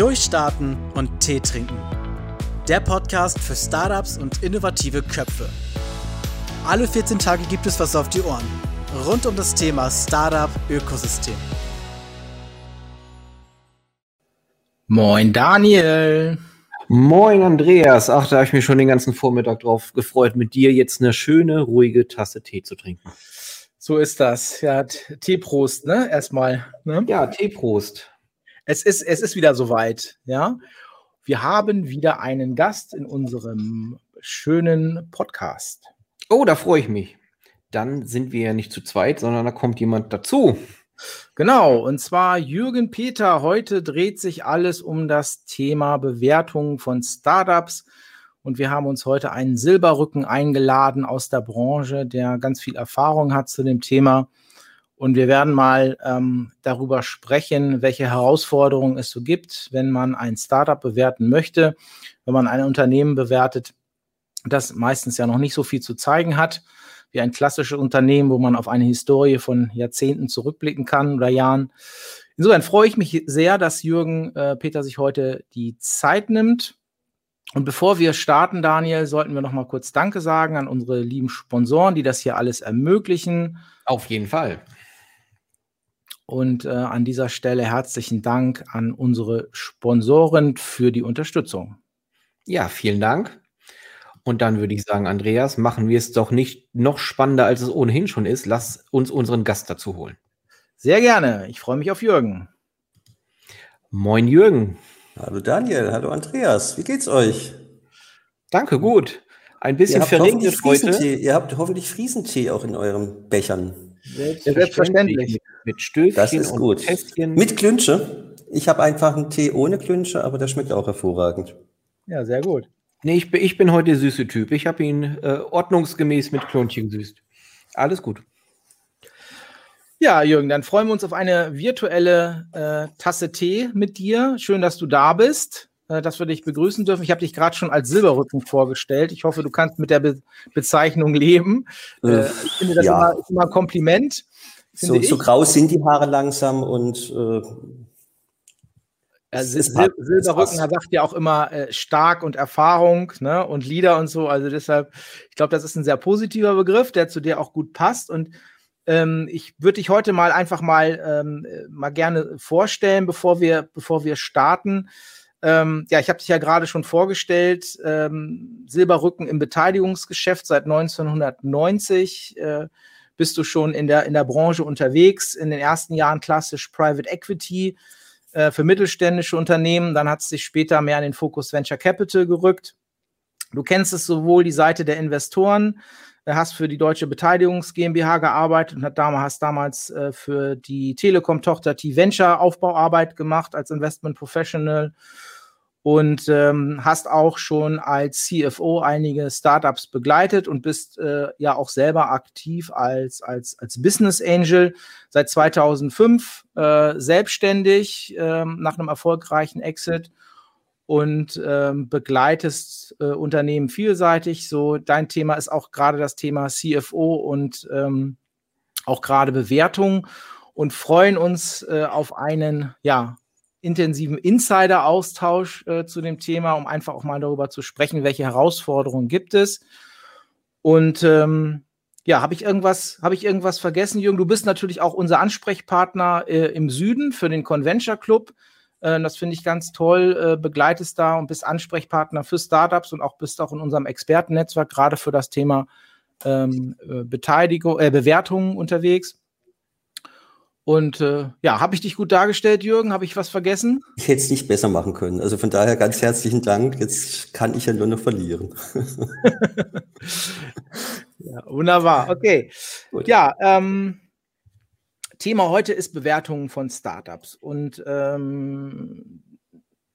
Durchstarten und Tee trinken. Der Podcast für Startups und innovative Köpfe. Alle 14 Tage gibt es was auf die Ohren. Rund um das Thema Startup Ökosystem. Moin Daniel. Moin Andreas. Ach, da habe ich mich schon den ganzen Vormittag drauf gefreut, mit dir jetzt eine schöne, ruhige Tasse Tee zu trinken. So ist das. Ja, Teeprost, ne? Erstmal. Ne? Ja, Teeprost. Es ist, es ist wieder soweit, ja. Wir haben wieder einen Gast in unserem schönen Podcast. Oh, da freue ich mich. Dann sind wir ja nicht zu zweit, sondern da kommt jemand dazu. Genau, und zwar Jürgen Peter. Heute dreht sich alles um das Thema Bewertung von Startups. Und wir haben uns heute einen Silberrücken eingeladen aus der Branche, der ganz viel Erfahrung hat zu dem Thema. Und wir werden mal ähm, darüber sprechen, welche Herausforderungen es so gibt, wenn man ein Startup bewerten möchte, wenn man ein Unternehmen bewertet, das meistens ja noch nicht so viel zu zeigen hat, wie ein klassisches Unternehmen, wo man auf eine Historie von Jahrzehnten zurückblicken kann oder Jahren. Insofern freue ich mich sehr, dass Jürgen äh, Peter sich heute die Zeit nimmt und bevor wir starten, Daniel, sollten wir noch mal kurz Danke sagen an unsere lieben Sponsoren, die das hier alles ermöglichen. Auf jeden Fall. Und äh, an dieser Stelle herzlichen Dank an unsere Sponsoren für die Unterstützung. Ja, vielen Dank. Und dann würde ich sagen, Andreas, machen wir es doch nicht noch spannender, als es ohnehin schon ist. Lass uns unseren Gast dazu holen. Sehr gerne. Ich freue mich auf Jürgen. Moin, Jürgen. Hallo Daniel, hallo Andreas, wie geht's euch? Danke, gut. Ein bisschen verregnet heute. Ihr habt hoffentlich Friesentee auch in euren Bechern. Selbstverständlich. Selbstverständlich. Mit Stöfchen das ist gut. Kästchen. Mit Klünsche. Ich habe einfach einen Tee ohne Klünsche, aber der schmeckt auch hervorragend. Ja, sehr gut. Nee, ich bin, ich bin heute der süße Typ. Ich habe ihn äh, ordnungsgemäß mit Klönchen gesüßt. Alles gut. Ja, Jürgen, dann freuen wir uns auf eine virtuelle äh, Tasse Tee mit dir. Schön, dass du da bist, dass wir dich begrüßen dürfen. Ich habe dich gerade schon als Silberrücken vorgestellt. Ich hoffe, du kannst mit der Be Bezeichnung leben. Äh, ich finde das ja. immer, immer, ein Kompliment. So, so, grau sind die Haare langsam und äh, ja, Sil Silberrücken sagt ja auch immer äh, stark und Erfahrung ne? und Lieder und so. Also deshalb, ich glaube, das ist ein sehr positiver Begriff, der zu dir auch gut passt. Und ähm, ich würde dich heute mal einfach mal, ähm, mal gerne vorstellen, bevor wir, bevor wir starten. Ähm, ja, ich habe dich ja gerade schon vorgestellt. Ähm, Silberrücken im Beteiligungsgeschäft seit 1990. Äh, bist du schon in der, in der Branche unterwegs. In den ersten Jahren klassisch Private Equity äh, für mittelständische Unternehmen. Dann hat es sich später mehr an den Fokus Venture Capital gerückt. Du kennst es sowohl die Seite der Investoren, hast für die Deutsche Beteiligungs GmbH gearbeitet und hast damals äh, für die Telekom-Tochter T-Venture Aufbauarbeit gemacht als Investment Professional und ähm, hast auch schon als CFO einige Startups begleitet und bist äh, ja auch selber aktiv als, als, als Business Angel seit 2005 äh, selbstständig äh, nach einem erfolgreichen Exit und ähm, begleitest äh, Unternehmen vielseitig. So, dein Thema ist auch gerade das Thema CFO und ähm, auch gerade Bewertung und freuen uns äh, auf einen ja, intensiven Insider-Austausch äh, zu dem Thema, um einfach auch mal darüber zu sprechen, welche Herausforderungen gibt es. Und ähm, ja, habe ich irgendwas, habe ich irgendwas vergessen, Jürgen? Du bist natürlich auch unser Ansprechpartner äh, im Süden für den Conventure Club. Äh, das finde ich ganz toll. Äh, begleitest da und bist Ansprechpartner für Startups und auch bist auch in unserem Expertennetzwerk gerade für das Thema ähm, äh, Beteiligung, äh, Bewertung unterwegs. Und äh, ja, habe ich dich gut dargestellt, Jürgen? Habe ich was vergessen? Ich hätte es nicht besser machen können. Also von daher ganz herzlichen Dank. Jetzt kann ich ja nur noch verlieren. ja, wunderbar. Okay. Gut. Ja, ähm, Thema heute ist Bewertungen von Startups. Und ähm,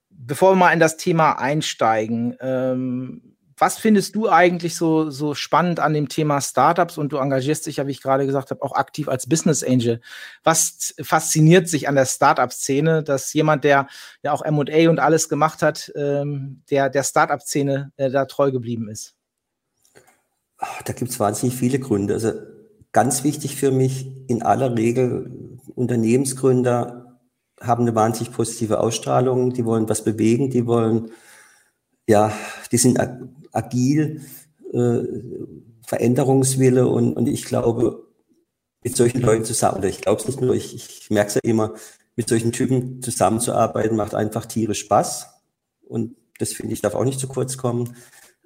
bevor wir mal in das Thema einsteigen, ähm, was findest du eigentlich so, so spannend an dem Thema Startups? Und du engagierst dich ja, wie ich gerade gesagt habe, auch aktiv als Business Angel. Was fasziniert sich an der Startup-Szene, dass jemand, der ja auch MA und alles gemacht hat, ähm, der, der Startup-Szene äh, da treu geblieben ist? Da gibt es wahnsinnig viele Gründe. Also ganz wichtig für mich in aller Regel Unternehmensgründer haben eine wahnsinnig positive Ausstrahlung, die wollen was bewegen, die wollen, ja, die sind agil, äh, Veränderungswille und, und ich glaube, mit solchen Leuten zusammen, oder ich glaube es nicht nur, ich, ich merke es ja immer, mit solchen Typen zusammenzuarbeiten, macht einfach tierisch Spaß. Und das finde ich, darf auch nicht zu kurz kommen.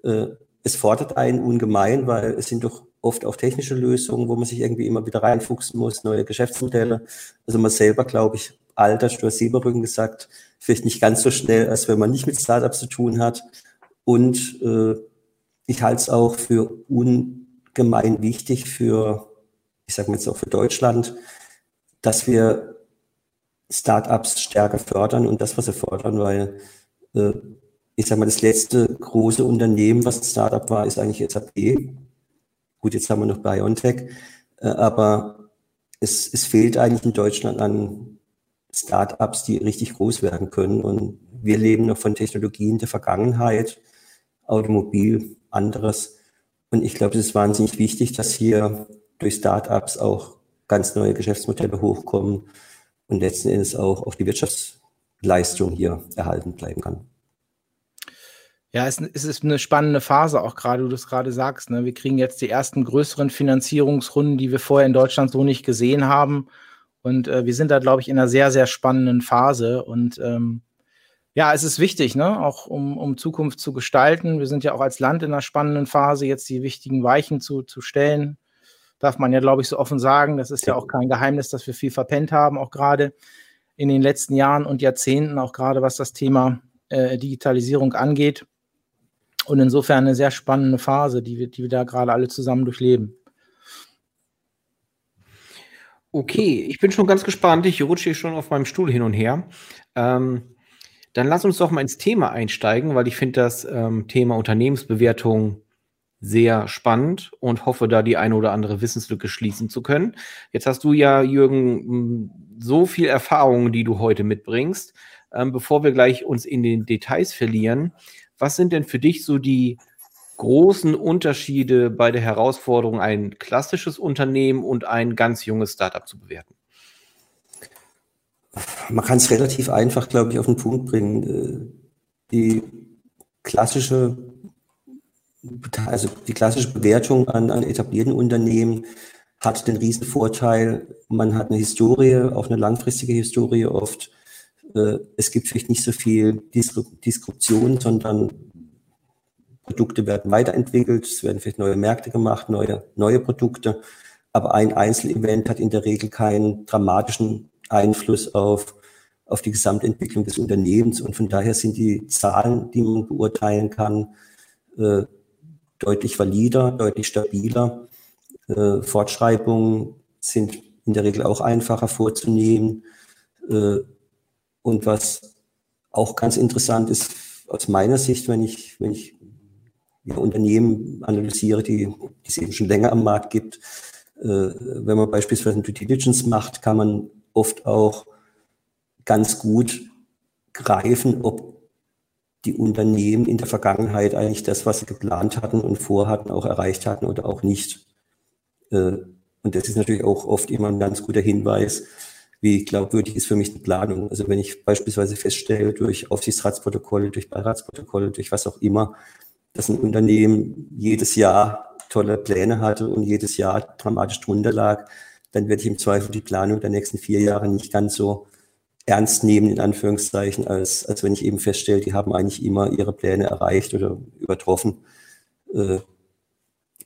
Äh, es fordert einen ungemein, weil es sind doch oft auch technische Lösungen, wo man sich irgendwie immer wieder reinfuchsen muss, neue Geschäftsmodelle. Also man selber, glaube ich, altert, du hast Silberrücken gesagt, vielleicht nicht ganz so schnell, als wenn man nicht mit Startups zu tun hat. Und äh, ich halte es auch für ungemein wichtig für, ich sage mal jetzt auch für Deutschland, dass wir Startups stärker fördern und das, was sie fördern, weil äh, ich sage mal, das letzte große Unternehmen, was ein Startup war, ist eigentlich SAP. Gut, jetzt haben wir noch BioNTech, äh, aber es, es fehlt eigentlich in Deutschland an Startups, die richtig groß werden können. Und wir leben noch von Technologien der Vergangenheit, Automobil, anderes. Und ich glaube, es ist wahnsinnig wichtig, dass hier durch Startups auch ganz neue Geschäftsmodelle hochkommen und letzten Endes auch auf die Wirtschaftsleistung hier erhalten bleiben kann. Ja, es, es, ist eine spannende Phase, auch gerade, du das gerade sagst. Ne? Wir kriegen jetzt die ersten größeren Finanzierungsrunden, die wir vorher in Deutschland so nicht gesehen haben. Und äh, wir sind da, glaube ich, in einer sehr, sehr spannenden Phase. Und ähm, ja, es ist wichtig, ne? auch um, um Zukunft zu gestalten. Wir sind ja auch als Land in einer spannenden Phase, jetzt die wichtigen Weichen zu, zu stellen. Darf man ja, glaube ich, so offen sagen. Das ist ja auch kein Geheimnis, dass wir viel verpennt haben, auch gerade in den letzten Jahren und Jahrzehnten, auch gerade was das Thema äh, Digitalisierung angeht. Und insofern eine sehr spannende Phase, die wir, die wir da gerade alle zusammen durchleben. Okay, ich bin schon ganz gespannt. Ich rutsche schon auf meinem Stuhl hin und her. Ähm, dann lass uns doch mal ins Thema einsteigen, weil ich finde das ähm, Thema Unternehmensbewertung sehr spannend und hoffe, da die eine oder andere Wissenslücke schließen zu können. Jetzt hast du ja, Jürgen, so viel Erfahrung, die du heute mitbringst. Ähm, bevor wir gleich uns in den Details verlieren, was sind denn für dich so die großen Unterschiede bei der Herausforderung, ein klassisches Unternehmen und ein ganz junges Startup zu bewerten? Man kann es relativ einfach, glaube ich, auf den Punkt bringen. Äh, die klassische, also die klassische Bewertung an, an etablierten Unternehmen hat den riesen Vorteil, man hat eine Historie, auch eine langfristige Historie oft. Äh, es gibt vielleicht nicht so viel Disruption, sondern Produkte werden weiterentwickelt, es werden vielleicht neue Märkte gemacht, neue, neue Produkte. Aber ein Einzelevent hat in der Regel keinen dramatischen Einfluss auf, auf die Gesamtentwicklung des Unternehmens. Und von daher sind die Zahlen, die man beurteilen kann, äh, deutlich valider, deutlich stabiler. Äh, Fortschreibungen sind in der Regel auch einfacher vorzunehmen. Äh, und was auch ganz interessant ist aus meiner Sicht, wenn ich, wenn ich ja, Unternehmen analysiere, die, die es eben schon länger am Markt gibt, äh, wenn man beispielsweise ein Due Diligence macht, kann man oft auch ganz gut greifen, ob die Unternehmen in der Vergangenheit eigentlich das, was sie geplant hatten und vorhatten, auch erreicht hatten oder auch nicht. Äh, und das ist natürlich auch oft immer ein ganz guter Hinweis, wie glaubwürdig ist für mich die Planung. Also wenn ich beispielsweise feststelle, durch Aufsichtsratsprotokolle, durch Beiratsprotokolle, durch was auch immer, dass ein Unternehmen jedes Jahr tolle Pläne hatte und jedes Jahr dramatisch drunter lag, dann werde ich im Zweifel die Planung der nächsten vier Jahre nicht ganz so ernst nehmen, in Anführungszeichen, als, als wenn ich eben feststelle, die haben eigentlich immer ihre Pläne erreicht oder übertroffen. Äh,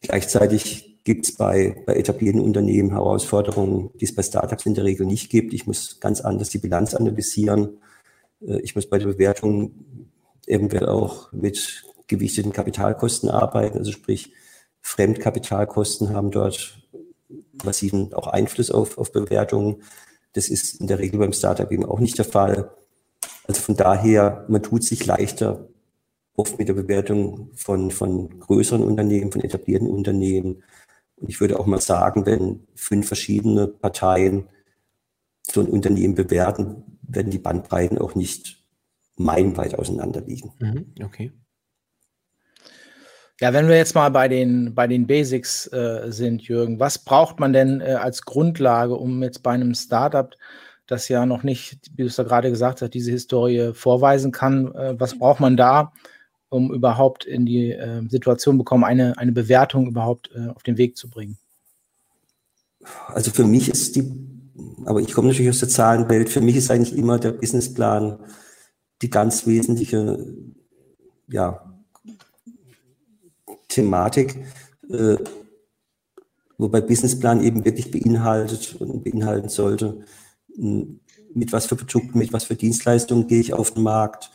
gleichzeitig gibt es bei, bei etablierten Unternehmen Herausforderungen, die es bei Startups in der Regel nicht gibt. Ich muss ganz anders die Bilanz analysieren. Äh, ich muss bei der Bewertung eventuell auch mit gewichteten Kapitalkosten arbeiten. Also sprich, Fremdkapitalkosten haben dort massiven auch Einfluss auf, auf Bewertungen. Das ist in der Regel beim Startup eben auch nicht der Fall. Also von daher, man tut sich leichter oft mit der Bewertung von, von größeren Unternehmen, von etablierten Unternehmen, und ich würde auch mal sagen, wenn fünf verschiedene Parteien so ein Unternehmen bewerten, werden die Bandbreiten auch nicht meilenweit auseinander liegen. Mhm, okay. Ja, wenn wir jetzt mal bei den, bei den Basics äh, sind, Jürgen, was braucht man denn äh, als Grundlage, um jetzt bei einem Startup das ja noch nicht, wie du es da gerade gesagt hast, diese Historie vorweisen kann. Äh, was braucht man da, um überhaupt in die äh, Situation bekommen, eine, eine Bewertung überhaupt äh, auf den Weg zu bringen? Also für mich ist die, aber ich komme natürlich aus der Zahlenwelt, für mich ist eigentlich immer der Businessplan die ganz wesentliche ja, Thematik, äh, wobei Businessplan eben wirklich beinhaltet und beinhalten sollte, mit was für Produkten, mit was für Dienstleistungen gehe ich auf den Markt,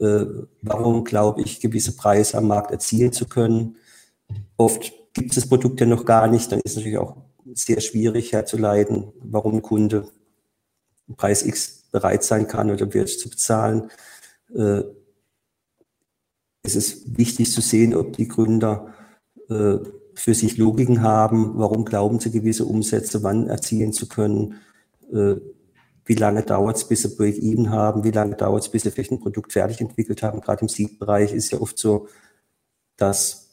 äh, warum glaube ich, gewisse Preise am Markt erzielen zu können. Oft gibt es das Produkt ja noch gar nicht, dann ist es natürlich auch sehr schwierig herzuleiten, warum ein Kunde Preis X bereit sein kann oder wird zu bezahlen. Äh, es ist wichtig zu sehen, ob die Gründer äh, für sich Logiken haben, warum glauben sie gewisse Umsätze wann erzielen zu können, äh, wie lange dauert es, bis sie Break-Even haben, wie lange dauert es, bis sie vielleicht ein Produkt fertig entwickelt haben. Gerade im Seed-Bereich ist ja oft so, dass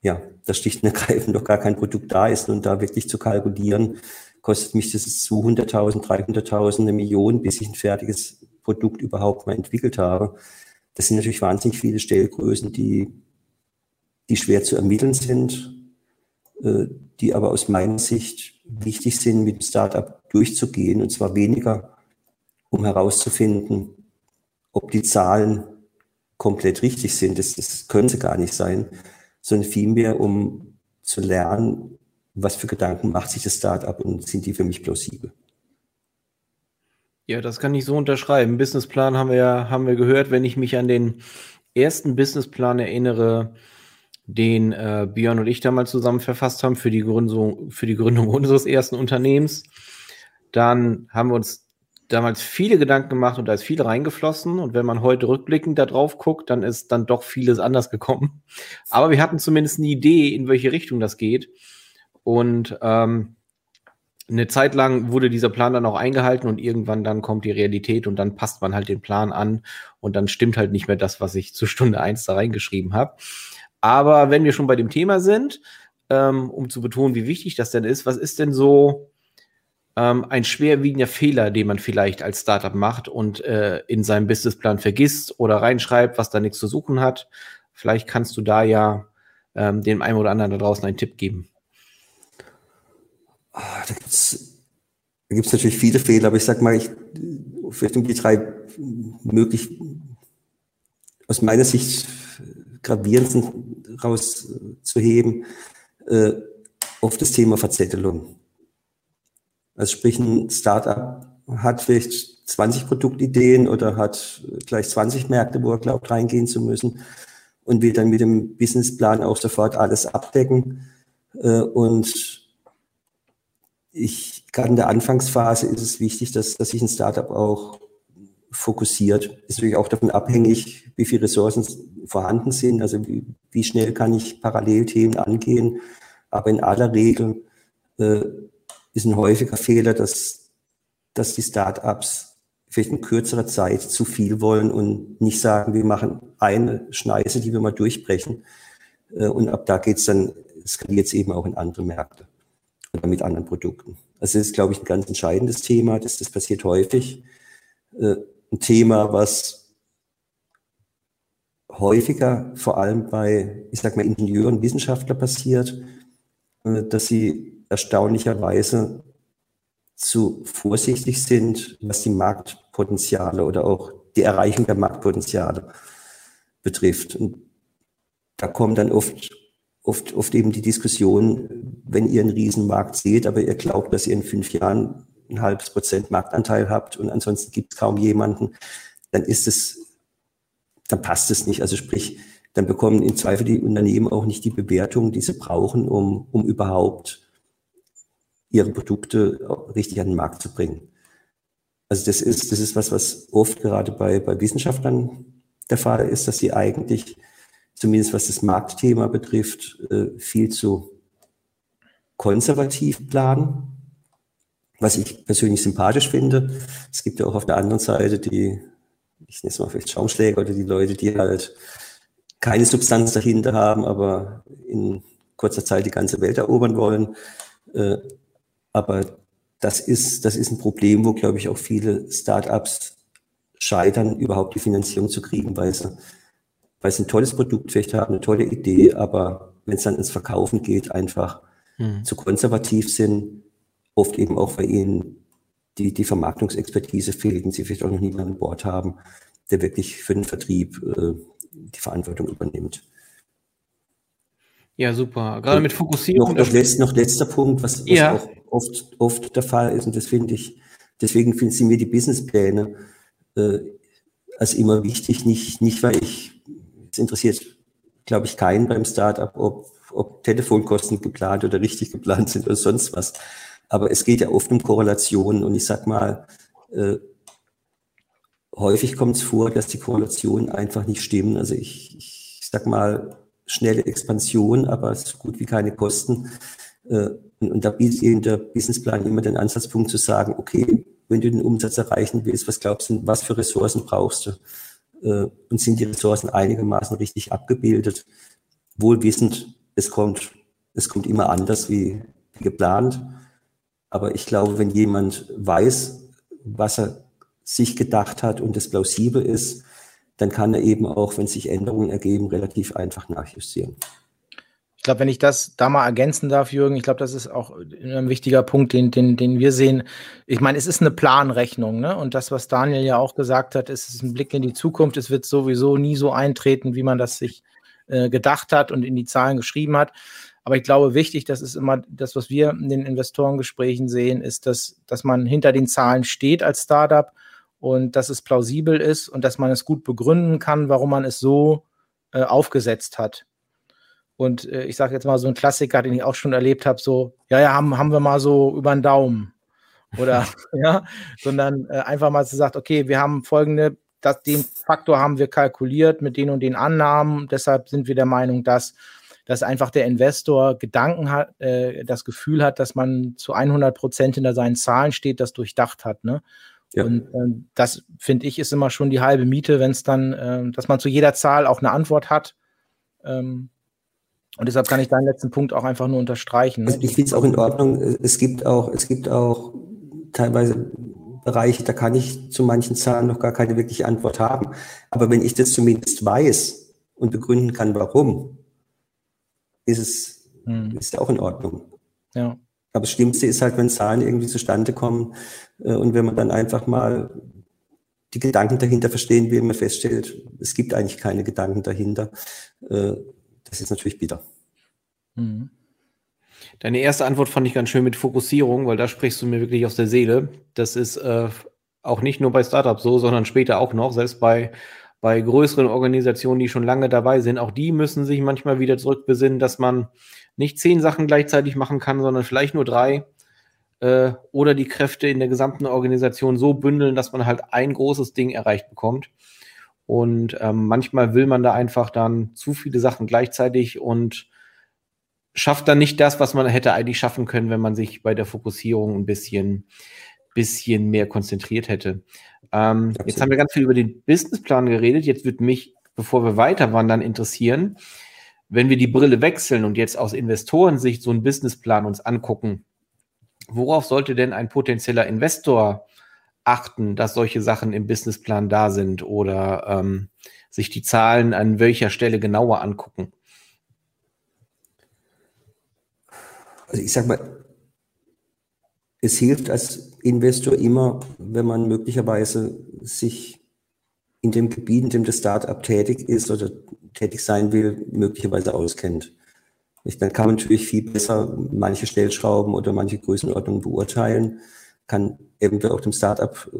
ja, das schlicht und ergreifend noch gar kein Produkt da ist und da wirklich zu kalkulieren, kostet mich das 200.000, 300.000, eine Million, bis ich ein fertiges Produkt überhaupt mal entwickelt habe. Das sind natürlich wahnsinnig viele Stellgrößen, die, die schwer zu ermitteln sind, äh, die aber aus meiner Sicht wichtig sind, mit dem Startup durchzugehen. Und zwar weniger, um herauszufinden, ob die Zahlen komplett richtig sind. Das, das können sie gar nicht sein, sondern vielmehr, um zu lernen, was für Gedanken macht sich das Startup und sind die für mich plausibel. Ja, das kann ich so unterschreiben. Businessplan haben wir ja, haben wir gehört. Wenn ich mich an den ersten Businessplan erinnere, den äh, Björn und ich damals zusammen verfasst haben für die Gründung, für die Gründung unseres ersten Unternehmens, dann haben wir uns damals viele Gedanken gemacht und da ist viel reingeflossen. Und wenn man heute rückblickend da drauf guckt, dann ist dann doch vieles anders gekommen. Aber wir hatten zumindest eine Idee, in welche Richtung das geht. Und ähm, eine Zeit lang wurde dieser Plan dann auch eingehalten und irgendwann dann kommt die Realität und dann passt man halt den Plan an und dann stimmt halt nicht mehr das, was ich zu Stunde eins da reingeschrieben habe. Aber wenn wir schon bei dem Thema sind, ähm, um zu betonen, wie wichtig das denn ist, was ist denn so ähm, ein schwerwiegender Fehler, den man vielleicht als Startup macht und äh, in seinem Businessplan vergisst oder reinschreibt, was da nichts zu suchen hat? Vielleicht kannst du da ja ähm, dem einen oder anderen da draußen einen Tipp geben. Ah, da gibt es da gibt's natürlich viele Fehler, aber ich sag mal, ich vielleicht um die drei möglich aus meiner Sicht gravierendsten rauszuheben, äh, oft das Thema Verzettelung. Also sprich, ein Startup hat vielleicht 20 Produktideen oder hat gleich 20 Märkte, wo er glaubt, reingehen zu müssen und will dann mit dem Businessplan auch sofort alles abdecken. Äh, und ich, gerade in der Anfangsphase ist es wichtig, dass, dass sich ein Startup auch fokussiert. Ist natürlich auch davon abhängig, wie viele Ressourcen vorhanden sind, also wie, wie schnell kann ich Parallelthemen angehen. Aber in aller Regel äh, ist ein häufiger Fehler, dass, dass die Startups vielleicht in kürzerer Zeit zu viel wollen und nicht sagen, wir machen eine Schneise, die wir mal durchbrechen. Äh, und ab da geht's dann, skaliert es eben auch in andere Märkte oder mit anderen Produkten. Also das ist, glaube ich, ein ganz entscheidendes Thema. Das, das passiert häufig. Äh, ein Thema, was häufiger vor allem bei, ich sag mal, Ingenieuren, Wissenschaftlern passiert, äh, dass sie erstaunlicherweise zu vorsichtig sind, was die Marktpotenziale oder auch die Erreichung der Marktpotenziale betrifft. Und da kommen dann oft, oft, oft eben die Diskussion, wenn ihr einen Riesenmarkt seht, aber ihr glaubt, dass ihr in fünf Jahren ein halbes Prozent Marktanteil habt und ansonsten gibt es kaum jemanden, dann ist es, dann passt es nicht. Also sprich, dann bekommen im Zweifel die Unternehmen auch nicht die Bewertung, die sie brauchen, um, um überhaupt ihre Produkte richtig an den Markt zu bringen. Also das ist, das ist was, was oft gerade bei, bei Wissenschaftlern der Fall ist, dass sie eigentlich, zumindest was das Marktthema betrifft, äh, viel zu konservativ planen was ich persönlich sympathisch finde. Es gibt ja auch auf der anderen Seite die, ich nenne es mal vielleicht Schaumschläger oder die Leute, die halt keine Substanz dahinter haben, aber in kurzer Zeit die ganze Welt erobern wollen. Äh, aber das ist, das ist ein Problem, wo, glaube ich, auch viele Startups scheitern, überhaupt die Finanzierung zu kriegen, weil sie, weil sie ein tolles Produkt vielleicht haben, eine tolle Idee, aber wenn es dann ins Verkaufen geht, einfach mhm. zu konservativ sind, oft eben auch, weil ihnen die, die Vermarktungsexpertise fehlt und sie vielleicht auch noch niemanden an Bord haben, der wirklich für den Vertrieb äh, die Verantwortung übernimmt. Ja, super. Gerade mit Fokussierung. Noch, noch, letzt, noch letzter Punkt, was, was ja. auch oft, oft der Fall ist, und das finde ich, deswegen finden Sie mir die Businesspläne äh, als immer wichtig, nicht, nicht weil ich, es interessiert, glaube ich, keinen beim Startup, ob, ob Telefonkosten geplant oder richtig geplant sind oder sonst was. Aber es geht ja oft um Korrelationen und ich sag mal, äh, häufig kommt es vor, dass die Korrelationen einfach nicht stimmen. Also ich, ich sag mal, schnelle Expansion, aber so gut wie keine Kosten. Äh, und, da bietet eben der Businessplan immer den Ansatzpunkt zu sagen, okay, wenn du den Umsatz erreichen willst, was glaubst du, was für Ressourcen brauchst du? Äh, und sind die Ressourcen einigermaßen richtig abgebildet? Wohl wissend, es kommt, es kommt immer anders wie geplant. Aber ich glaube, wenn jemand weiß, was er sich gedacht hat und es plausibel ist, dann kann er eben auch, wenn sich Änderungen ergeben, relativ einfach nachjustieren. Ich glaube, wenn ich das da mal ergänzen darf, Jürgen, ich glaube, das ist auch ein wichtiger Punkt, den, den, den wir sehen. Ich meine, es ist eine Planrechnung, ne? Und das, was Daniel ja auch gesagt hat, ist, ist ein Blick in die Zukunft. Es wird sowieso nie so eintreten, wie man das sich äh, gedacht hat und in die Zahlen geschrieben hat. Aber ich glaube, wichtig, das ist immer das, was wir in den Investorengesprächen sehen, ist, dass, dass man hinter den Zahlen steht als Startup und dass es plausibel ist und dass man es gut begründen kann, warum man es so äh, aufgesetzt hat. Und äh, ich sage jetzt mal so ein Klassiker, den ich auch schon erlebt habe, so, ja, ja, haben, haben wir mal so über den Daumen. Oder, ja, sondern äh, einfach mal so sagt, okay, wir haben folgende, das, den Faktor haben wir kalkuliert mit den und den Annahmen, deshalb sind wir der Meinung, dass, dass einfach der Investor Gedanken hat, äh, das Gefühl hat, dass man zu 100 Prozent hinter seinen Zahlen steht, das durchdacht hat, ne? Ja. Und äh, das finde ich ist immer schon die halbe Miete, wenn es dann, äh, dass man zu jeder Zahl auch eine Antwort hat. Ähm, und deshalb kann ich deinen letzten Punkt auch einfach nur unterstreichen. Ne? Also ich finde es auch in Ordnung. Es gibt auch, es gibt auch teilweise Bereiche, da kann ich zu manchen Zahlen noch gar keine wirkliche Antwort haben. Aber wenn ich das zumindest weiß und begründen kann, warum, ist es hm. ist auch in Ordnung. Ja. Aber das Schlimmste ist halt, wenn Zahlen irgendwie zustande kommen äh, und wenn man dann einfach mal die Gedanken dahinter verstehen will, man feststellt, es gibt eigentlich keine Gedanken dahinter. Das ist natürlich bitter. Mhm. Deine erste Antwort fand ich ganz schön mit Fokussierung, weil da sprichst du mir wirklich aus der Seele. Das ist äh, auch nicht nur bei Startups so, sondern später auch noch, selbst bei, bei größeren Organisationen, die schon lange dabei sind. Auch die müssen sich manchmal wieder zurückbesinnen, dass man nicht zehn Sachen gleichzeitig machen kann, sondern vielleicht nur drei äh, oder die Kräfte in der gesamten Organisation so bündeln, dass man halt ein großes Ding erreicht bekommt. Und ähm, manchmal will man da einfach dann zu viele Sachen gleichzeitig und schafft dann nicht das, was man hätte eigentlich schaffen können, wenn man sich bei der Fokussierung ein bisschen, bisschen mehr konzentriert hätte. Ähm, jetzt haben wir ganz viel über den Businessplan geredet. Jetzt wird mich, bevor wir weiter wandern, interessieren, wenn wir die Brille wechseln und jetzt aus Investorensicht so einen Businessplan uns angucken, worauf sollte denn ein potenzieller Investor achten, dass solche Sachen im Businessplan da sind oder ähm, sich die Zahlen an welcher Stelle genauer angucken? Also ich sage mal, es hilft als Investor immer, wenn man möglicherweise sich in dem Gebiet, in dem das Startup tätig ist oder tätig sein will, möglicherweise auskennt. Dann kann man natürlich viel besser manche Stellschrauben oder manche Größenordnungen beurteilen, kann eventuell auch dem Startup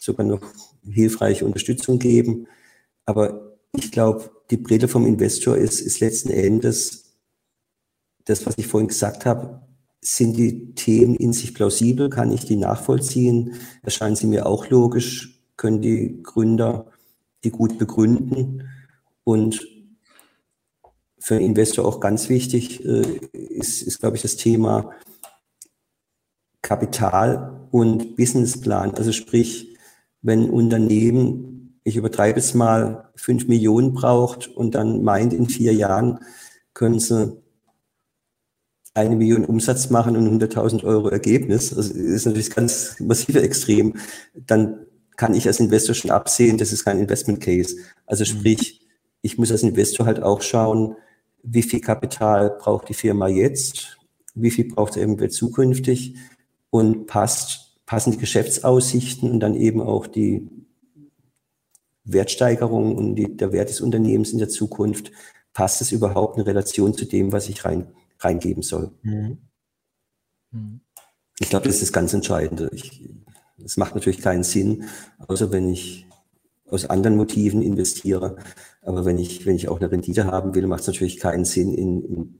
sogar noch hilfreiche Unterstützung geben. Aber ich glaube, die Brille vom Investor ist, ist letzten Endes das, was ich vorhin gesagt habe. Sind die Themen in sich plausibel? Kann ich die nachvollziehen? Erscheinen sie mir auch logisch? Können die Gründer die gut begründen? Und für einen Investor auch ganz wichtig äh, ist, ist, glaube ich, das Thema Kapital und Businessplan. Also sprich, wenn ein Unternehmen, ich übertreibe es mal, fünf Millionen braucht und dann meint, in vier Jahren können sie eine Million Umsatz machen und 100.000 Euro Ergebnis, das ist natürlich ganz massive Extrem, dann kann ich als Investor schon absehen, das ist kein Investment Case. Also mhm. sprich, ich muss als Investor halt auch schauen, wie viel Kapital braucht die Firma jetzt, wie viel braucht er eventuell zukünftig und passt, passen die Geschäftsaussichten und dann eben auch die Wertsteigerung und die, der Wert des Unternehmens in der Zukunft, passt es überhaupt in Relation zu dem, was ich rein, reingeben soll. Mhm. Mhm. Ich glaube, das ist das ganz Entscheidende. Es macht natürlich keinen Sinn, außer wenn ich aus anderen Motiven investiere. Aber wenn ich, wenn ich auch eine Rendite haben will, macht es natürlich keinen Sinn, in, in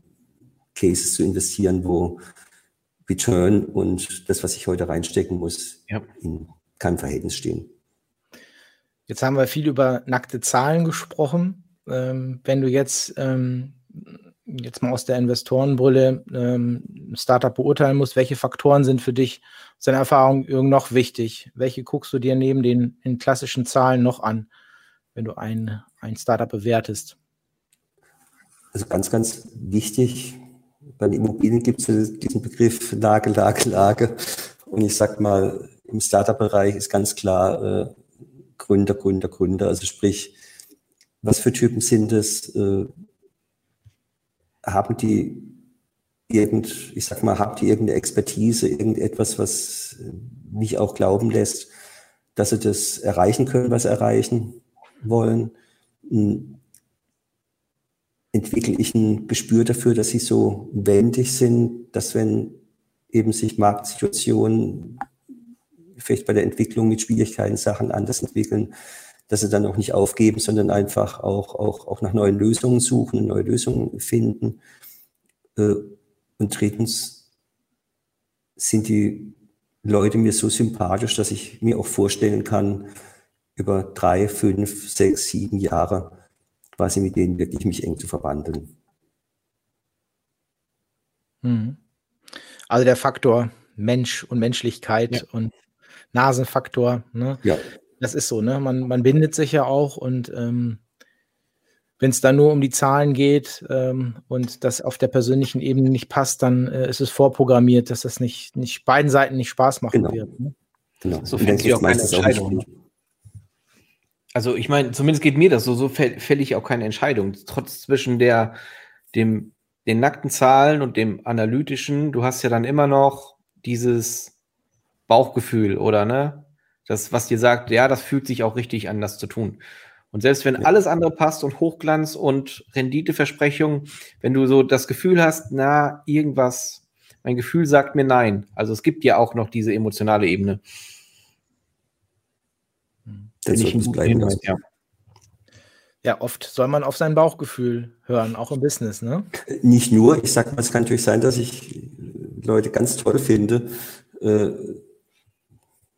Cases zu investieren, wo Return und das, was ich heute reinstecken muss, ja. in keinem Verhältnis stehen. Jetzt haben wir viel über nackte Zahlen gesprochen. Ähm, wenn du jetzt ähm, jetzt mal aus der Investorenbrille ähm, Startup beurteilen musst, welche Faktoren sind für dich aus deiner Erfahrung noch wichtig? Welche guckst du dir neben den, den klassischen Zahlen noch an, wenn du ein, ein Startup bewertest? Also ganz, ganz wichtig, bei den Immobilien gibt es diesen Begriff Lage, Lage, Lage. Und ich sag mal, im Startup-Bereich ist ganz klar äh, Gründer, Gründer, Gründer. Also sprich, was für Typen sind es? Äh, haben die irgend, ich sag mal, habt ihr irgendeine Expertise, irgendetwas, was mich auch glauben lässt, dass sie das erreichen können, was sie erreichen wollen? Entwickle ich ein Gespür dafür, dass sie so wendig sind, dass wenn eben sich Marktsituationen vielleicht bei der Entwicklung mit Schwierigkeiten Sachen anders entwickeln, dass sie dann auch nicht aufgeben, sondern einfach auch, auch, auch nach neuen Lösungen suchen, neue Lösungen finden. Äh, und drittens sind die Leute mir so sympathisch, dass ich mir auch vorstellen kann, über drei, fünf, sechs, sieben Jahre quasi mit denen wirklich mich eng zu verwandeln. Hm. Also der Faktor Mensch und Menschlichkeit ja. und Nasenfaktor. Ne? Ja. Das ist so, ne? Man, man bindet sich ja auch und ähm, wenn es dann nur um die Zahlen geht ähm, und das auf der persönlichen Ebene nicht passt, dann äh, ist es vorprogrammiert, dass das nicht, nicht beiden Seiten nicht Spaß machen genau. wird. Ne? Genau. So sich auch keine Entscheidung. Also ich meine, zumindest geht mir das so, so fälle ich auch keine Entscheidung. Trotz zwischen der, dem, den nackten Zahlen und dem analytischen, du hast ja dann immer noch dieses Bauchgefühl, oder ne? Das, was dir sagt, ja, das fühlt sich auch richtig an, das zu tun. Und selbst wenn alles andere passt und Hochglanz und Renditeversprechung, wenn du so das Gefühl hast, na, irgendwas, mein Gefühl sagt mir nein. Also es gibt ja auch noch diese emotionale Ebene. Das ich ein bleiben, ja. ja, oft soll man auf sein Bauchgefühl hören, auch im Business, ne? Nicht nur, ich sag mal, es kann natürlich sein, dass ich Leute ganz toll finde, äh,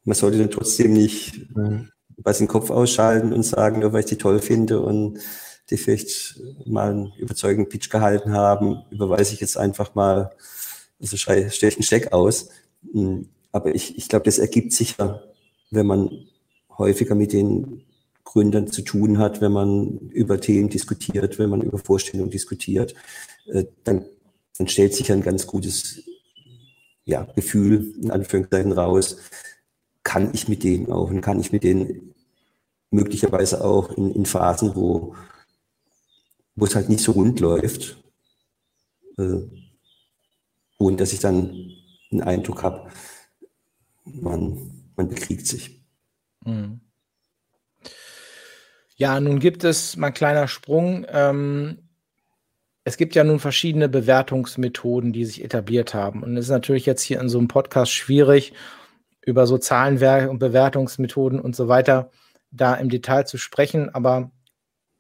man sollte dann trotzdem nicht mhm. was den Kopf ausschalten und sagen, nur weil ich die toll finde und die vielleicht mal einen überzeugenden Pitch gehalten haben, überweise ich jetzt einfach mal, also stelle ich einen Steck aus. Hm, aber ich, ich glaube, das ergibt sich ja, wenn man häufiger mit den Gründern zu tun hat, wenn man über Themen diskutiert, wenn man über Vorstellungen diskutiert, äh, dann, dann stellt sich ein ganz gutes ja, Gefühl in Anführungszeichen raus, kann ich mit denen auch und kann ich mit denen möglicherweise auch in, in Phasen, wo, wo es halt nicht so rund läuft, äh, ohne dass ich dann einen Eindruck habe, man, man bekriegt sich. Mhm. Ja, nun gibt es, mal ein kleiner Sprung, ähm, es gibt ja nun verschiedene Bewertungsmethoden, die sich etabliert haben. Und es ist natürlich jetzt hier in so einem Podcast schwierig, über so Zahlenwerke und Bewertungsmethoden und so weiter da im Detail zu sprechen. Aber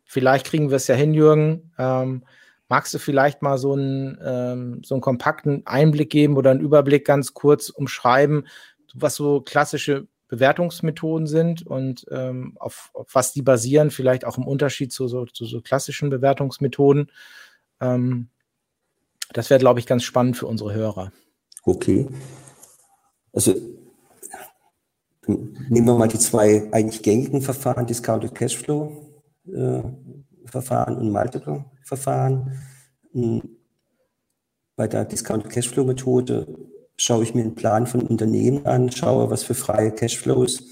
vielleicht kriegen wir es ja hin, Jürgen. Ähm, magst du vielleicht mal so einen, ähm, so einen kompakten Einblick geben oder einen Überblick ganz kurz umschreiben, was so klassische Bewertungsmethoden sind und ähm, auf, auf, was die basieren, vielleicht auch im Unterschied zu so, zu so klassischen Bewertungsmethoden. Ähm, das wäre, glaube ich, ganz spannend für unsere Hörer. Okay. Also nehmen wir mal die zwei eigentlich gängigen Verfahren, Discounted Cashflow äh, Verfahren und Multiple Verfahren. Hm, bei der Discounted Cashflow Methode schaue ich mir einen Plan von Unternehmen an, schaue, was für freie Cashflows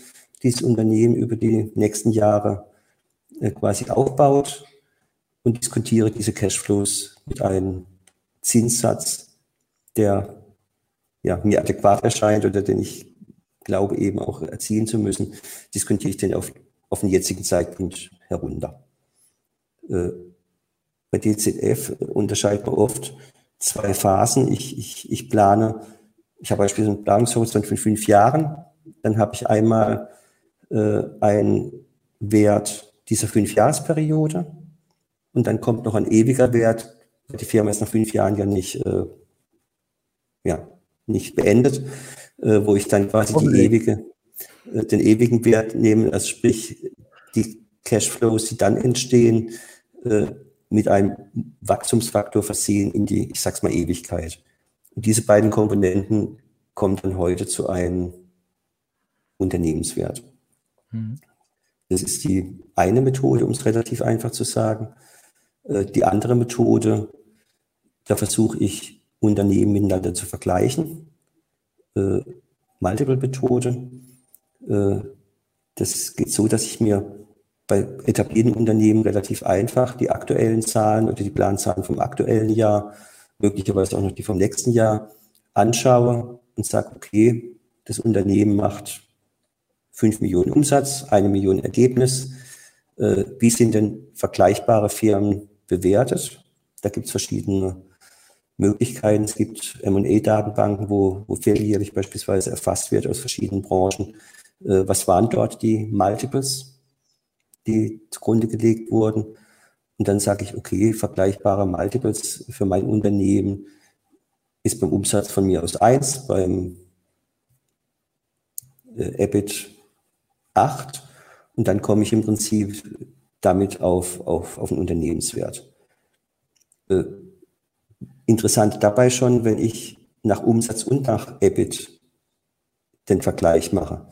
dieses Unternehmen über die nächsten Jahre äh, quasi aufbaut und diskutiere diese Cashflows mit einem Zinssatz, der ja, mir adäquat erscheint oder den ich glaube eben auch erzielen zu müssen, diskutiere ich den auf, auf den jetzigen Zeitpunkt herunter. Äh, bei DZF unterscheidet man oft zwei Phasen. Ich, ich, ich plane, ich habe beispielsweise einen Planungshorizont von fünf Jahren. Dann habe ich einmal äh, einen Wert dieser Fünfjahresperiode und dann kommt noch ein ewiger Wert. Die Firma ist nach fünf Jahren ja nicht, äh, ja, nicht beendet, äh, wo ich dann quasi okay. die ewige, äh, den ewigen Wert nehme, also sprich die Cashflows, die dann entstehen, äh, mit einem Wachstumsfaktor versehen in die, ich sag's mal, Ewigkeit. Und diese beiden Komponenten kommen dann heute zu einem Unternehmenswert. Mhm. Das ist die eine Methode, um es relativ einfach zu sagen. Äh, die andere Methode, da versuche ich Unternehmen miteinander zu vergleichen. Äh, Multiple-Methode. Äh, das geht so, dass ich mir bei etablierten Unternehmen relativ einfach die aktuellen Zahlen oder die Planzahlen vom aktuellen Jahr, möglicherweise auch noch die vom nächsten Jahr anschaue und sage, okay, das Unternehmen macht 5 Millionen Umsatz, eine Million Ergebnis. Äh, wie sind denn vergleichbare Firmen bewertet? Da gibt es verschiedene Möglichkeiten. Es gibt M&A-Datenbanken, wo, wo vierteljährlich beispielsweise erfasst wird aus verschiedenen Branchen. Äh, was waren dort die Multiples, die zugrunde gelegt wurden? Und dann sage ich, okay, vergleichbare Multiples für mein Unternehmen ist beim Umsatz von mir aus 1, beim äh, EBIT 8 und dann komme ich im Prinzip damit auf, auf, auf einen Unternehmenswert. Äh, interessant dabei schon, wenn ich nach Umsatz und nach EBIT den Vergleich mache,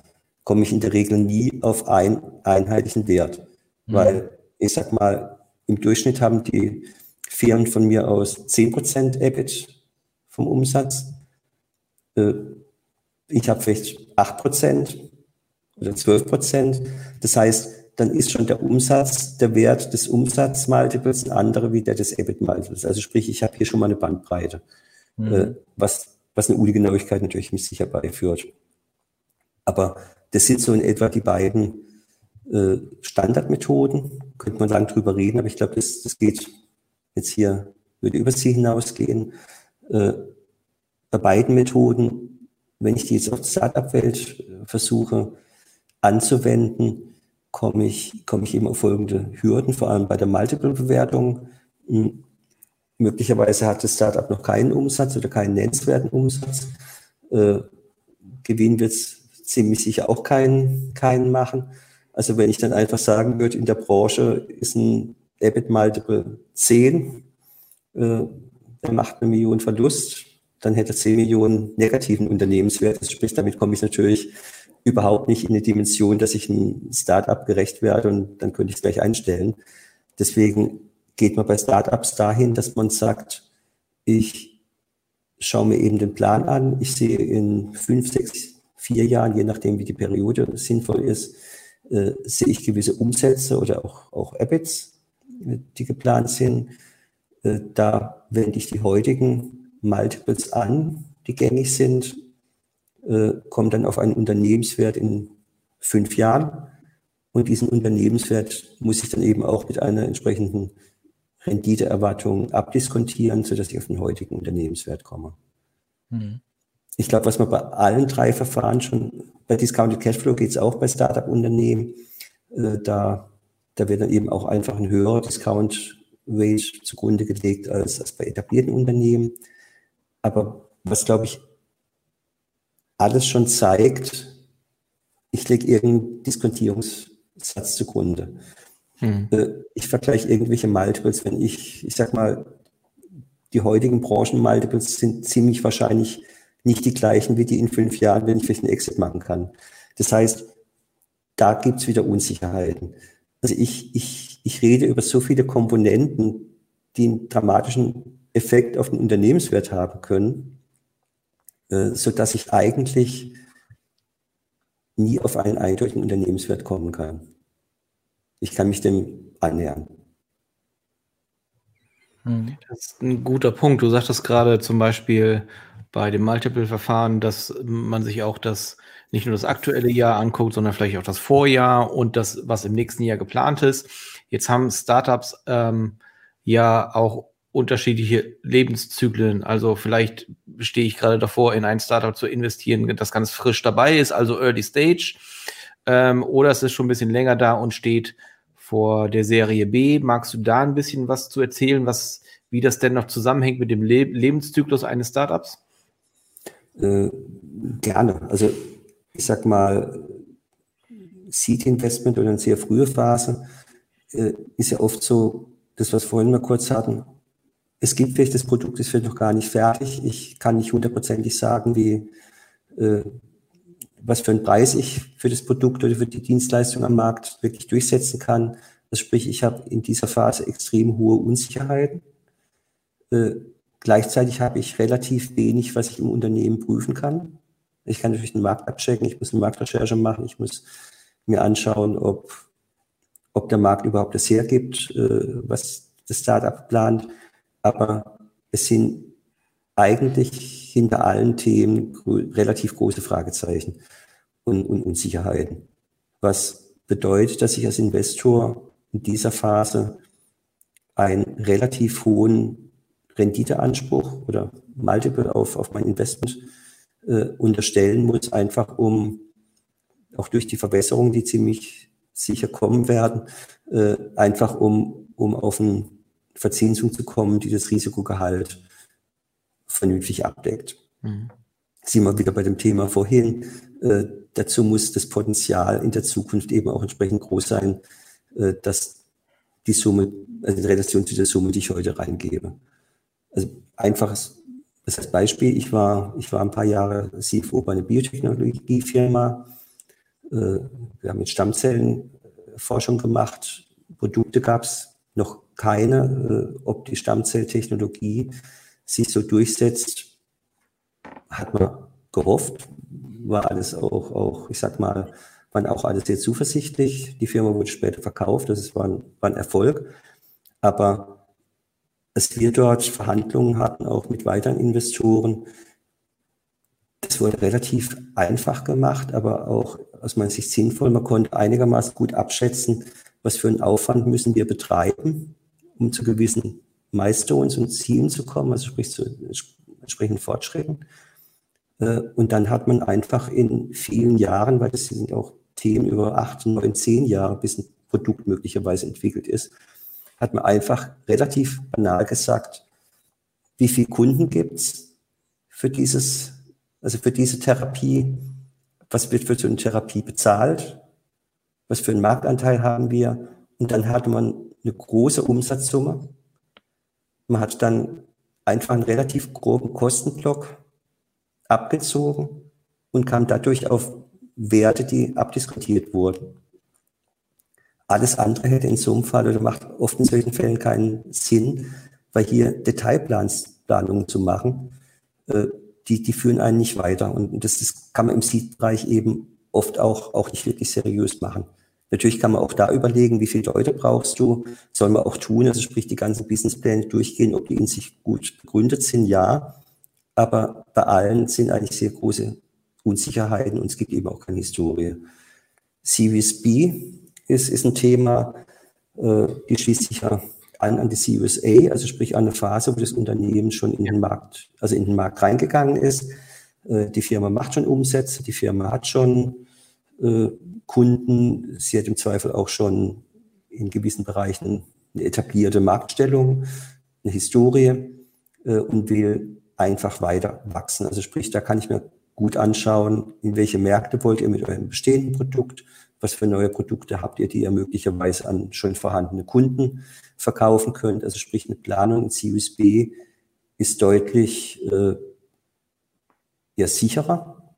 komme ich in der Regel nie auf einen einheitlichen Wert. Mhm. Weil ich sag mal, im Durchschnitt haben die Firmen von mir aus 10% EBIT vom Umsatz. Äh, ich habe vielleicht 8% oder 12%. Das heißt, dann ist schon der Umsatz, der Wert des Umsatzmultiples ein anderer wie der des EBIT-Multiples. Also sprich, ich habe hier schon mal eine Bandbreite, mhm. äh, was, was eine Ungenauigkeit natürlich mit sich herbeiführt. Aber das sind so in etwa die beiden äh, Standardmethoden. Könnte man lang drüber reden, aber ich glaube, das, das geht jetzt hier, würde über sie hinausgehen. Äh, bei beiden Methoden, wenn ich die jetzt auf die Startup-Welt äh, versuche anzuwenden, komme ich, komme ich eben auf folgende Hürden, vor allem bei der Multiple-Bewertung. Hm, möglicherweise hat das Startup noch keinen Umsatz oder keinen nennenswerten Umsatz. Äh, Gewinn wird es ziemlich sicher auch keinen, keinen machen. Also wenn ich dann einfach sagen würde, in der Branche ist ein EBIT Multiple 10, äh, der macht eine Million Verlust, dann hätte er 10 Millionen negativen Unternehmenswert. Das sprich, damit komme ich natürlich überhaupt nicht in eine Dimension, dass ich ein Startup gerecht werde und dann könnte ich es gleich einstellen. Deswegen geht man bei Startups dahin, dass man sagt, ich schaue mir eben den Plan an. Ich sehe in fünf, sechs, vier Jahren, je nachdem, wie die Periode sinnvoll ist, äh, sehe ich gewisse Umsätze oder auch, auch EBITs, die geplant sind. Äh, da wende ich die heutigen Multiples an, die gängig sind äh, kommt dann auf einen Unternehmenswert in fünf Jahren. Und diesen Unternehmenswert muss ich dann eben auch mit einer entsprechenden Renditeerwartung abdiskontieren, sodass ich auf den heutigen Unternehmenswert komme. Mhm. Ich glaube, was man bei allen drei Verfahren schon, bei Discounted Cashflow geht es auch bei Startup-Unternehmen, äh, da, da wird dann eben auch einfach ein höherer Discount Rate zugrunde gelegt als, als bei etablierten Unternehmen. Aber was, glaube ich, alles schon zeigt, ich lege irgendeinen Diskontierungssatz zugrunde. Hm. Äh, ich vergleiche irgendwelche Multiples, wenn ich, ich sag mal, die heutigen Branchen-Multiples sind ziemlich wahrscheinlich nicht die gleichen wie die in fünf Jahren, wenn ich vielleicht einen Exit machen kann. Das heißt, da gibt es wieder Unsicherheiten. Also ich, ich, ich rede über so viele Komponenten, die einen dramatischen Effekt auf den Unternehmenswert haben können, äh, sodass ich eigentlich nie auf einen eindeutigen Unternehmenswert kommen kann. Ich kann mich dem annähern. Hm. Das ist ein guter Punkt. Du sagtest gerade zum Beispiel bei dem Multiple-Verfahren, dass man sich auch das nicht nur das aktuelle Jahr anguckt, sondern vielleicht auch das Vorjahr und das, was im nächsten Jahr geplant ist. Jetzt haben Startups ähm, ja auch unterschiedliche Lebenszyklen. Also vielleicht stehe ich gerade davor, in ein Startup zu investieren, das ganz frisch dabei ist, also Early Stage. Ähm, oder es ist schon ein bisschen länger da und steht vor der Serie B. Magst du da ein bisschen was zu erzählen, was, wie das denn noch zusammenhängt mit dem Le Lebenszyklus eines Startups? Äh, gerne. Also ich sag mal, Seed Investment oder eine sehr frühe Phase äh, ist ja oft so, das, was vorhin mal kurz hatten, es gibt vielleicht das Produkt, ist vielleicht noch gar nicht fertig. Ich kann nicht hundertprozentig sagen, wie, äh, was für einen Preis ich für das Produkt oder für die Dienstleistung am Markt wirklich durchsetzen kann. Also sprich, ich habe in dieser Phase extrem hohe Unsicherheiten. Äh, gleichzeitig habe ich relativ wenig, was ich im Unternehmen prüfen kann. Ich kann natürlich den Markt abchecken, ich muss eine Marktrecherche machen, ich muss mir anschauen, ob, ob der Markt überhaupt das hergibt, äh, was das Startup plant. Aber es sind eigentlich hinter allen Themen relativ große Fragezeichen und, und Unsicherheiten. Was bedeutet, dass ich als Investor in dieser Phase einen relativ hohen Renditeanspruch oder Multiple auf, auf mein Investment äh, unterstellen muss, einfach um auch durch die Verbesserungen, die ziemlich sicher kommen werden, äh, einfach um, um auf eine Verzinsung zu kommen, die das Risikogehalt vernünftig abdeckt. Mhm. Sind wir wieder bei dem Thema vorhin. Äh, dazu muss das Potenzial in der Zukunft eben auch entsprechend groß sein, äh, dass die Summe, also in Relation zu der Summe, die ich heute reingebe. Also einfaches das als Beispiel, ich war, ich war ein paar Jahre CFO bei einer Biotechnologiefirma. Äh, wir haben mit Stammzellenforschung gemacht. Produkte gab es noch keine. Äh, ob die Stammzelltechnologie sich so durchsetzt, hat man gehofft. War alles auch, auch ich sag mal, waren auch alles sehr zuversichtlich. Die Firma wurde später verkauft. Das war ein, war ein Erfolg. Aber dass wir dort Verhandlungen hatten, auch mit weiteren Investoren. Das wurde relativ einfach gemacht, aber auch aus meiner Sicht sinnvoll. Man konnte einigermaßen gut abschätzen, was für einen Aufwand müssen wir betreiben, um zu gewissen Milestones und Zielen zu kommen, also sprich zu entsprechenden Fortschritten. Äh, und dann hat man einfach in vielen Jahren, weil das sind auch Themen über acht, neun, zehn Jahre, bis ein Produkt möglicherweise entwickelt ist, hat man einfach relativ banal gesagt, wie viele Kunden gibt's für dieses, also für diese Therapie, was wird für so eine Therapie bezahlt, was für einen Marktanteil haben wir und dann hatte man eine große Umsatzsumme. Man hat dann einfach einen relativ groben Kostenblock abgezogen und kam dadurch auf Werte, die abdiskutiert wurden. Alles andere hätte in so einem Fall oder macht oft in solchen Fällen keinen Sinn, weil hier Detailplanungen zu machen, äh, die, die führen einen nicht weiter. Und das, das kann man im Seed-Bereich eben oft auch, auch nicht wirklich seriös machen. Natürlich kann man auch da überlegen, wie viele Leute brauchst du, soll man auch tun, also sprich die ganzen Businesspläne durchgehen, ob die in sich gut begründet sind, ja. Aber bei allen sind eigentlich sehr große Unsicherheiten und es gibt eben auch keine Historie. Series B ist, ist ein Thema, äh, die schließt sich ja an an die CUSA, also sprich an eine Phase, wo das Unternehmen schon in den Markt, also in den Markt reingegangen ist. Äh, die Firma macht schon Umsätze, die Firma hat schon äh, Kunden, sie hat im Zweifel auch schon in gewissen Bereichen eine etablierte Marktstellung, eine Historie äh, und will einfach weiter wachsen. Also sprich, da kann ich mir gut anschauen, in welche Märkte wollt ihr mit eurem bestehenden Produkt was für neue Produkte habt ihr, die ihr möglicherweise an schon vorhandene Kunden verkaufen könnt. Also sprich, eine Planung in CUSB ist deutlich äh, ja, sicherer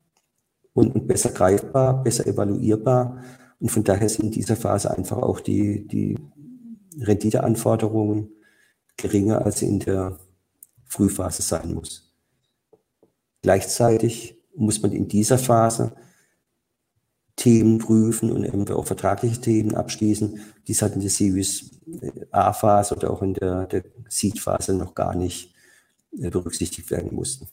und, und besser greifbar, besser evaluierbar. Und von daher sind in dieser Phase einfach auch die, die Renditeanforderungen geringer als in der, Frühphase sein muss. Gleichzeitig muss man in dieser Phase Themen prüfen und eben auch vertragliche Themen abschließen, die es halt in der Series A-Phase oder auch in der, der Seed-Phase noch gar nicht äh, berücksichtigt werden mussten.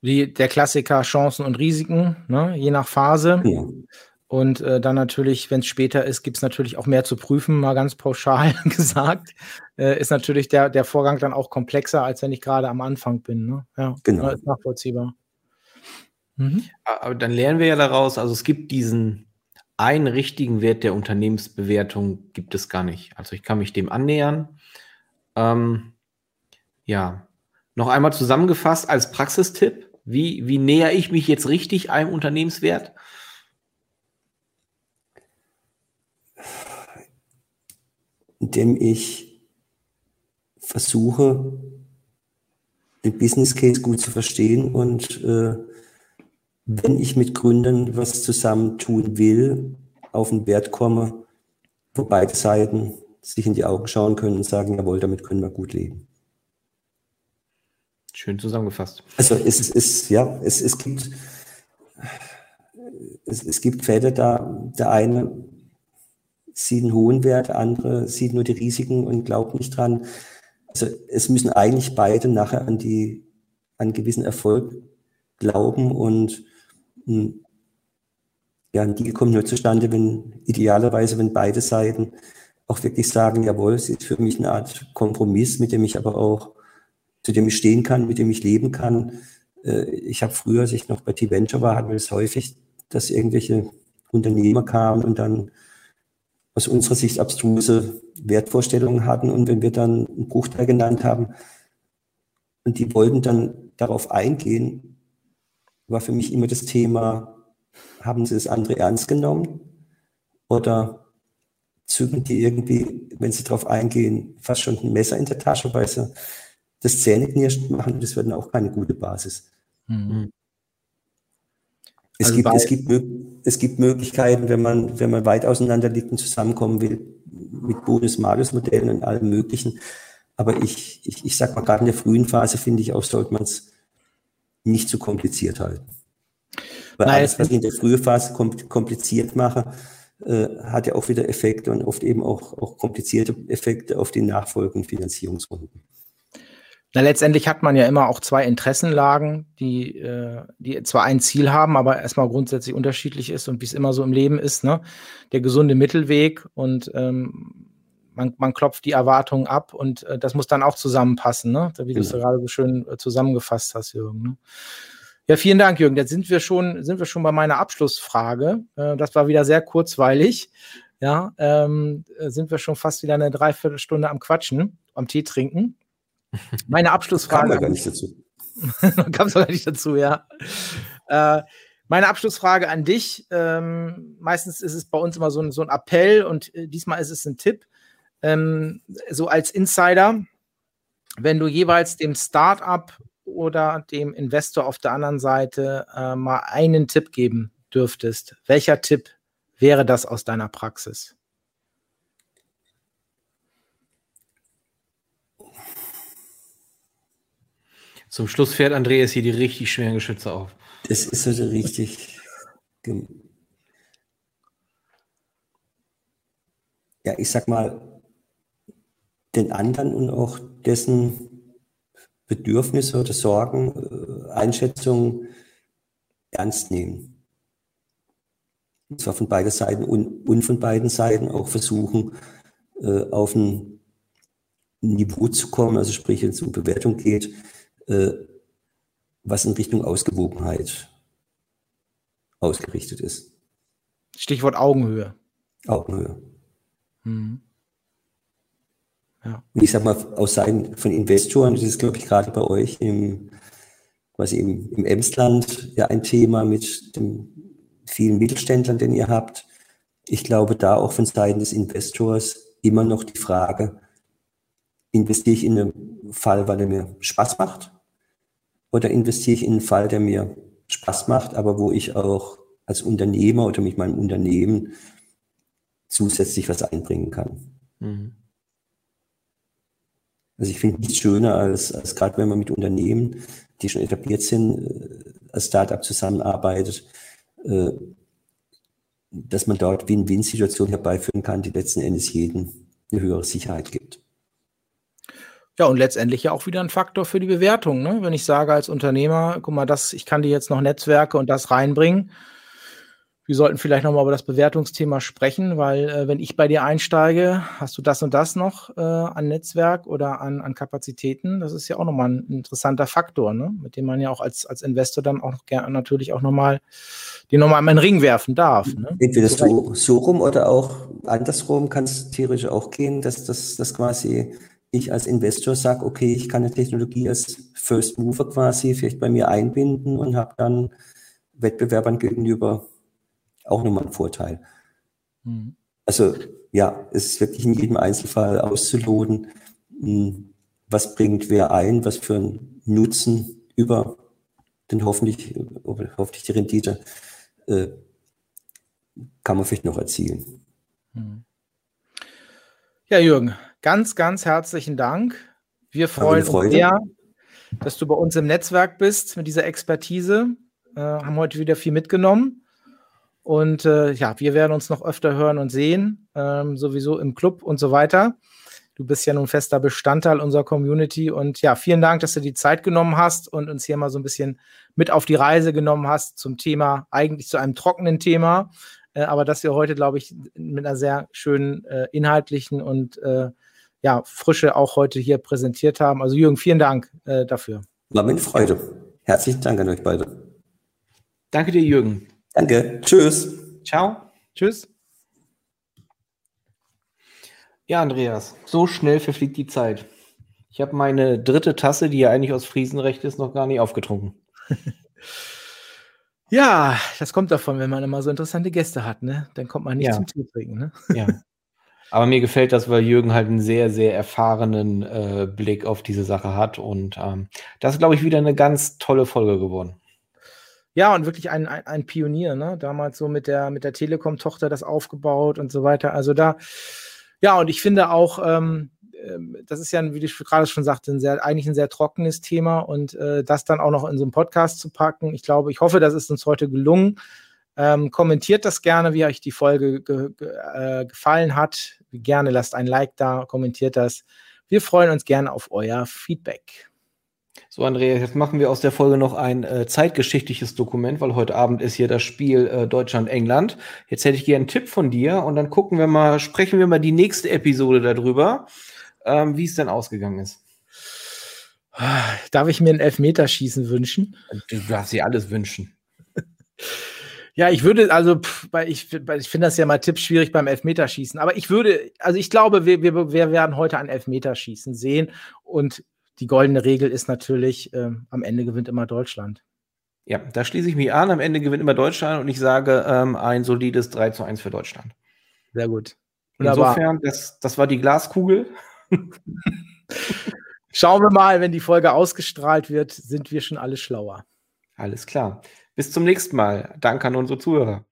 Wie der Klassiker Chancen und Risiken, ne? je nach Phase. Ja. Und äh, dann natürlich, wenn es später ist, gibt es natürlich auch mehr zu prüfen, mal ganz pauschal gesagt. Äh, ist natürlich der, der Vorgang dann auch komplexer, als wenn ich gerade am Anfang bin. Ne? Ja, genau. Ist nachvollziehbar. Mhm. Aber dann lernen wir ja daraus, also es gibt diesen einen richtigen Wert der Unternehmensbewertung, gibt es gar nicht. Also ich kann mich dem annähern. Ähm, ja, noch einmal zusammengefasst als Praxistipp, wie, wie näher ich mich jetzt richtig einem Unternehmenswert? Indem ich versuche, den Business Case gut zu verstehen und äh, wenn ich mit Gründern was zusammen tun will, auf einen Wert komme, wo beide Seiten sich in die Augen schauen können und sagen, jawohl, damit können wir gut leben. Schön zusammengefasst. Also es ist, ja, es, es gibt es, es gibt Fälle, da der eine sieht einen hohen Wert, der andere sieht nur die Risiken und glaubt nicht dran. Also es müssen eigentlich beide nachher an die an gewissen Erfolg glauben und ja, ein Deal kommt nur zustande, wenn idealerweise, wenn beide Seiten auch wirklich sagen, jawohl, es ist für mich eine Art Kompromiss, mit dem ich aber auch, zu dem ich stehen kann, mit dem ich leben kann. Äh, ich habe früher, als ich noch bei T-Venture war, hatten wir es häufig, dass irgendwelche Unternehmer kamen und dann aus unserer Sicht abstruse Wertvorstellungen hatten. Und wenn wir dann einen Bruchteil genannt haben und die wollten dann darauf eingehen, war für mich immer das Thema, haben sie das andere ernst genommen oder zügen die irgendwie, wenn sie darauf eingehen, fast schon ein Messer in der Tasche, weil sie das Zähneknirschen machen das wird dann auch keine gute Basis. Mhm. Es, also gibt, es, gibt, es gibt Möglichkeiten, wenn man, wenn man weit auseinander liegt und zusammenkommen will, mit Bonus-Malus-Modellen und allem Möglichen. Aber ich, ich, ich sag mal, gerade in der frühen Phase finde ich auch, sollte man es nicht zu kompliziert halten. Weil Nein, alles, was ich in der frühen Phase kompliziert mache, äh, hat ja auch wieder Effekte und oft eben auch, auch komplizierte Effekte auf die nachfolgenden Finanzierungsrunden. Na, letztendlich hat man ja immer auch zwei Interessenlagen, die, äh, die zwar ein Ziel haben, aber erstmal grundsätzlich unterschiedlich ist und wie es immer so im Leben ist, ne? Der gesunde Mittelweg und ähm, man, man klopft die Erwartungen ab und äh, das muss dann auch zusammenpassen, ne? wie du es ja. gerade so schön äh, zusammengefasst hast, Jürgen. Ne? Ja, vielen Dank, Jürgen. Jetzt sind wir schon, sind wir schon bei meiner Abschlussfrage. Äh, das war wieder sehr kurzweilig. Ja, ähm, äh, sind wir schon fast wieder eine Dreiviertelstunde am Quatschen, am Tee trinken. Meine Abschlussfrage. Kam gar nicht dazu. Kam gar nicht dazu, ja. Äh, meine Abschlussfrage an dich. Ähm, meistens ist es bei uns immer so ein, so ein Appell und äh, diesmal ist es ein Tipp ähm, so als Insider, wenn du jeweils dem Startup oder dem Investor auf der anderen Seite äh, mal einen Tipp geben dürftest, welcher Tipp wäre das aus deiner Praxis? Zum Schluss fährt Andreas hier die richtig schweren Geschütze auf. Das ist also richtig. Ja, ich sag mal, den anderen und auch dessen Bedürfnisse oder Sorgen, äh, Einschätzungen ernst nehmen. Und zwar von beiden Seiten und, und von beiden Seiten auch versuchen, äh, auf ein Niveau zu kommen, also sprich, wenn es um Bewertung geht, äh, was in Richtung Ausgewogenheit ausgerichtet ist. Stichwort Augenhöhe. Augenhöhe. Mhm. Ja. Und ich sag mal, aus Seiten von Investoren, das ist, glaube ich, gerade bei euch im, quasi im, im Emsland ja ein Thema mit den vielen Mittelständlern, den ihr habt. Ich glaube, da auch von Seiten des Investors immer noch die Frage, investiere ich in einen Fall, weil er mir Spaß macht? Oder investiere ich in einen Fall, der mir Spaß macht, aber wo ich auch als Unternehmer oder mit meinem Unternehmen zusätzlich was einbringen kann? Mhm. Also ich finde nichts schöner, als, als gerade wenn man mit Unternehmen, die schon etabliert sind, äh, als Startup zusammenarbeitet, äh, dass man dort Win-Win-Situationen herbeiführen kann, die letzten Endes jedem eine höhere Sicherheit gibt. Ja, und letztendlich ja auch wieder ein Faktor für die Bewertung. Ne? Wenn ich sage als Unternehmer, guck mal, das, ich kann dir jetzt noch Netzwerke und das reinbringen, wir sollten vielleicht nochmal über das Bewertungsthema sprechen, weil äh, wenn ich bei dir einsteige, hast du das und das noch äh, an Netzwerk oder an, an Kapazitäten. Das ist ja auch nochmal ein interessanter Faktor, ne? mit dem man ja auch als, als Investor dann auch gerne natürlich auch nochmal den nochmal in den Ring werfen darf. Ne? Entweder so, so rum oder auch andersrum kann es theoretisch auch gehen, dass das dass quasi ich als Investor sage, okay, ich kann eine Technologie als First Mover quasi vielleicht bei mir einbinden und habe dann Wettbewerbern gegenüber auch nochmal ein Vorteil. Mhm. Also ja, es ist wirklich in jedem Einzelfall auszuloten, hm, was bringt wer ein, was für einen Nutzen über den hoffentlich, hoffentlich die Rendite äh, kann man vielleicht noch erzielen. Mhm. Ja, Jürgen, ganz, ganz herzlichen Dank. Wir freuen uns sehr, dass du bei uns im Netzwerk bist mit dieser Expertise. Äh, haben heute wieder viel mitgenommen. Und äh, ja, wir werden uns noch öfter hören und sehen, ähm, sowieso im Club und so weiter. Du bist ja nun fester Bestandteil unserer Community. Und ja, vielen Dank, dass du die Zeit genommen hast und uns hier mal so ein bisschen mit auf die Reise genommen hast zum Thema, eigentlich zu einem trockenen Thema, äh, aber dass wir heute, glaube ich, mit einer sehr schönen äh, inhaltlichen und äh, ja, Frische auch heute hier präsentiert haben. Also Jürgen, vielen Dank äh, dafür. War mit Freude. Herzlichen Dank an euch beide. Danke dir, Jürgen. Danke. Tschüss. Ciao. Tschüss. Ja, Andreas, so schnell verfliegt die Zeit. Ich habe meine dritte Tasse, die ja eigentlich aus Friesenrecht ist, noch gar nicht aufgetrunken. ja, das kommt davon, wenn man immer so interessante Gäste hat, ne? Dann kommt man nicht ja. zum Tee trinken, ne? Ja. Aber mir gefällt das, weil Jürgen halt einen sehr, sehr erfahrenen äh, Blick auf diese Sache hat. Und ähm, das ist, glaube ich, wieder eine ganz tolle Folge geworden. Ja, und wirklich ein, ein, ein Pionier, ne? Damals so mit der, mit der Telekom-Tochter das aufgebaut und so weiter. Also da, ja, und ich finde auch, ähm, ähm das ist ja, wie ich gerade schon sagte, ein sehr, eigentlich ein sehr trockenes Thema und äh, das dann auch noch in so einen Podcast zu packen. Ich glaube, ich hoffe, das ist uns heute gelungen. Ähm, kommentiert das gerne, wie euch die Folge ge ge äh, gefallen hat. Gerne lasst ein Like da, kommentiert das. Wir freuen uns gerne auf euer Feedback. So, Andreas, jetzt machen wir aus der Folge noch ein äh, zeitgeschichtliches Dokument, weil heute Abend ist hier das Spiel äh, Deutschland-England. Jetzt hätte ich gerne einen Tipp von dir und dann gucken wir mal, sprechen wir mal die nächste Episode darüber, ähm, wie es denn ausgegangen ist. Darf ich mir ein Elfmeterschießen wünschen? Du darfst dir alles wünschen. Ja, ich würde, also, pff, weil ich, ich finde das ja mal Tipps schwierig beim Elfmeterschießen. Aber ich würde, also ich glaube, wir, wir, wir werden heute ein Elfmeterschießen sehen. Und die goldene Regel ist natürlich, äh, am Ende gewinnt immer Deutschland. Ja, da schließe ich mich an. Am Ende gewinnt immer Deutschland und ich sage ähm, ein solides 3 zu 1 für Deutschland. Sehr gut. Wunderbar. Insofern, das, das war die Glaskugel. Schauen wir mal, wenn die Folge ausgestrahlt wird, sind wir schon alle schlauer. Alles klar. Bis zum nächsten Mal. Danke an unsere Zuhörer.